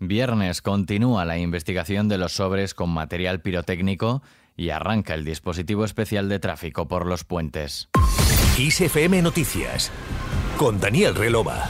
Viernes continúa la investigación de los sobres con material pirotécnico y arranca el dispositivo especial de tráfico por los puentes. ISFM Noticias con Daniel Relova.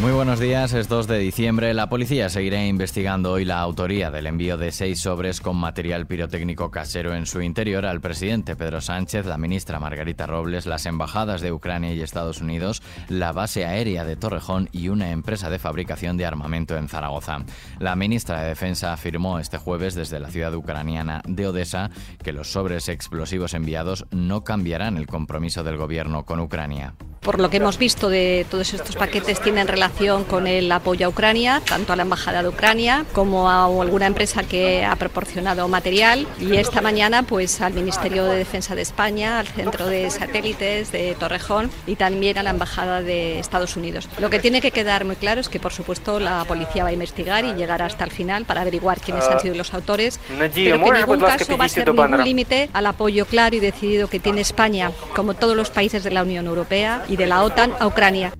Muy buenos días, es 2 de diciembre. La policía seguirá investigando hoy la autoría del envío de seis sobres con material pirotécnico casero en su interior al presidente Pedro Sánchez, la ministra Margarita Robles, las embajadas de Ucrania y Estados Unidos, la base aérea de Torrejón y una empresa de fabricación de armamento en Zaragoza. La ministra de Defensa afirmó este jueves desde la ciudad ucraniana de Odessa que los sobres explosivos enviados no cambiarán el compromiso del gobierno con Ucrania por lo que hemos visto de todos estos paquetes tienen relación con el apoyo a Ucrania, tanto a la Embajada de Ucrania como a alguna empresa que ha proporcionado material. Y esta mañana pues al Ministerio de Defensa de España, al Centro de Satélites de Torrejón y también a la Embajada de Estados Unidos. Lo que tiene que quedar muy claro es que por supuesto la policía va a investigar y llegar hasta el final para averiguar quiénes han sido los autores, pero que en ningún caso va a ser ningún límite al apoyo claro y decidido que tiene España, como todos los países de la Unión Europea y de la OTAN a Ucrania.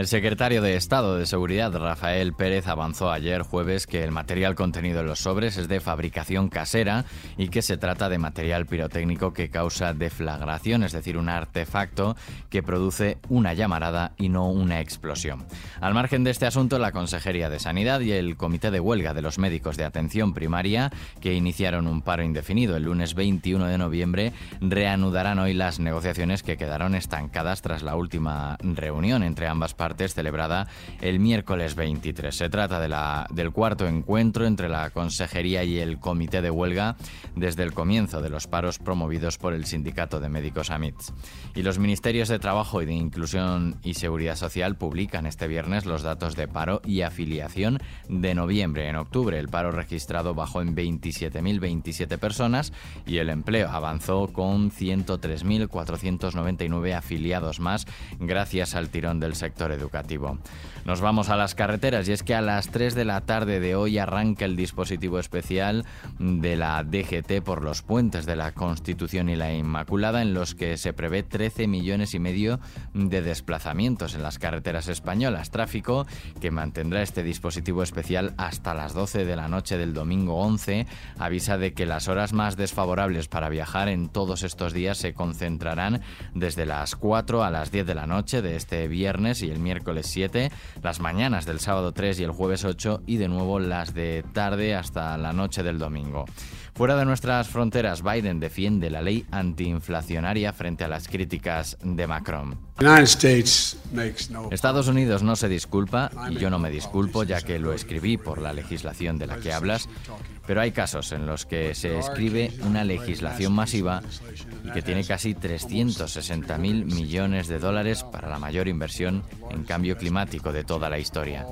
El secretario de Estado de Seguridad, Rafael Pérez, avanzó ayer jueves que el material contenido en los sobres es de fabricación casera y que se trata de material pirotécnico que causa deflagración, es decir, un artefacto que produce una llamarada y no una explosión. Al margen de este asunto, la Consejería de Sanidad y el Comité de Huelga de los Médicos de Atención Primaria, que iniciaron un paro indefinido el lunes 21 de noviembre, reanudarán hoy las negociaciones que quedaron estancadas tras la última reunión entre ambas partes celebrada el miércoles 23. Se trata de la, del cuarto encuentro entre la Consejería y el Comité de Huelga desde el comienzo de los paros promovidos por el Sindicato de Médicos AMITS. Y los Ministerios de Trabajo y de Inclusión y Seguridad Social publican este viernes los datos de paro y afiliación de noviembre. En octubre el paro registrado bajó en 27.027 personas y el empleo avanzó con 103.499 afiliados más gracias al tirón del sector educativo. Nos vamos a las carreteras y es que a las 3 de la tarde de hoy arranca el dispositivo especial de la DGT por los puentes de la Constitución y la Inmaculada en los que se prevé 13 millones y medio de desplazamientos en las carreteras españolas. Tráfico que mantendrá este dispositivo especial hasta las 12 de la noche del domingo 11 avisa de que las horas más desfavorables para viajar en todos estos días se concentrarán desde las 4 a las 10 de la noche de este viernes y el miércoles 7, las mañanas del sábado 3 y el jueves 8 y de nuevo las de tarde hasta la noche del domingo. Fuera de nuestras fronteras, Biden defiende la ley antiinflacionaria frente a las críticas de Macron. Estados Unidos no se disculpa y yo no me disculpo ya que lo escribí por la legislación de la que hablas, pero hay casos en los que se escribe una legislación masiva y que tiene casi 360 mil millones de dólares para la mayor inversión en cambio climático de toda la historia.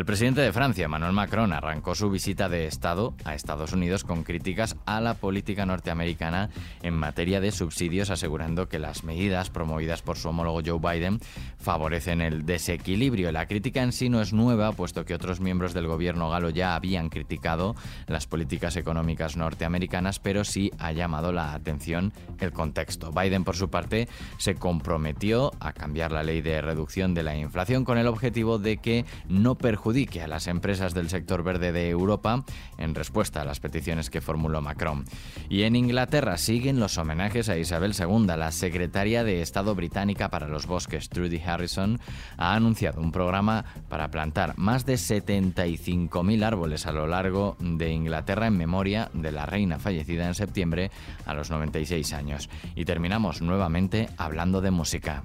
El presidente de Francia, Emmanuel Macron, arrancó su visita de Estado a Estados Unidos con críticas a la política norteamericana en materia de subsidios, asegurando que las medidas promovidas por su homólogo Joe Biden favorecen el desequilibrio. La crítica en sí no es nueva, puesto que otros miembros del gobierno galo ya habían criticado las políticas económicas norteamericanas, pero sí ha llamado la atención el contexto. Biden, por su parte, se comprometió a cambiar la ley de reducción de la inflación con el objetivo de que no perjudique perjudique a las empresas del sector verde de Europa en respuesta a las peticiones que formuló Macron. Y en Inglaterra siguen los homenajes a Isabel II. La secretaria de Estado británica para los bosques, Trudy Harrison, ha anunciado un programa para plantar más de 75.000 árboles a lo largo de Inglaterra en memoria de la reina fallecida en septiembre a los 96 años. Y terminamos nuevamente hablando de música.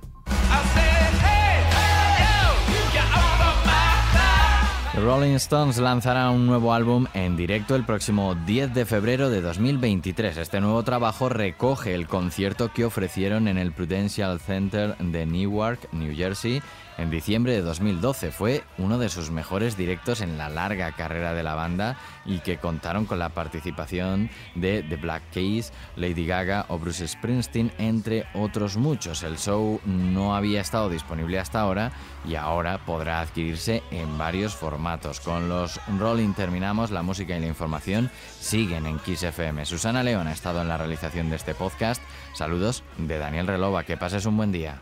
Rolling Stones lanzará un nuevo álbum en directo el próximo 10 de febrero de 2023. Este nuevo trabajo recoge el concierto que ofrecieron en el Prudential Center de Newark, New Jersey, en diciembre de 2012. Fue uno de sus mejores directos en la larga carrera de la banda y que contaron con la participación de The Black Keys, Lady Gaga o Bruce Springsteen, entre otros muchos. El show no había estado disponible hasta ahora y ahora podrá adquirirse en varios formatos. Con los Rolling terminamos, la música y la información siguen en Kiss FM. Susana León ha estado en la realización de este podcast. Saludos de Daniel Relova, que pases un buen día.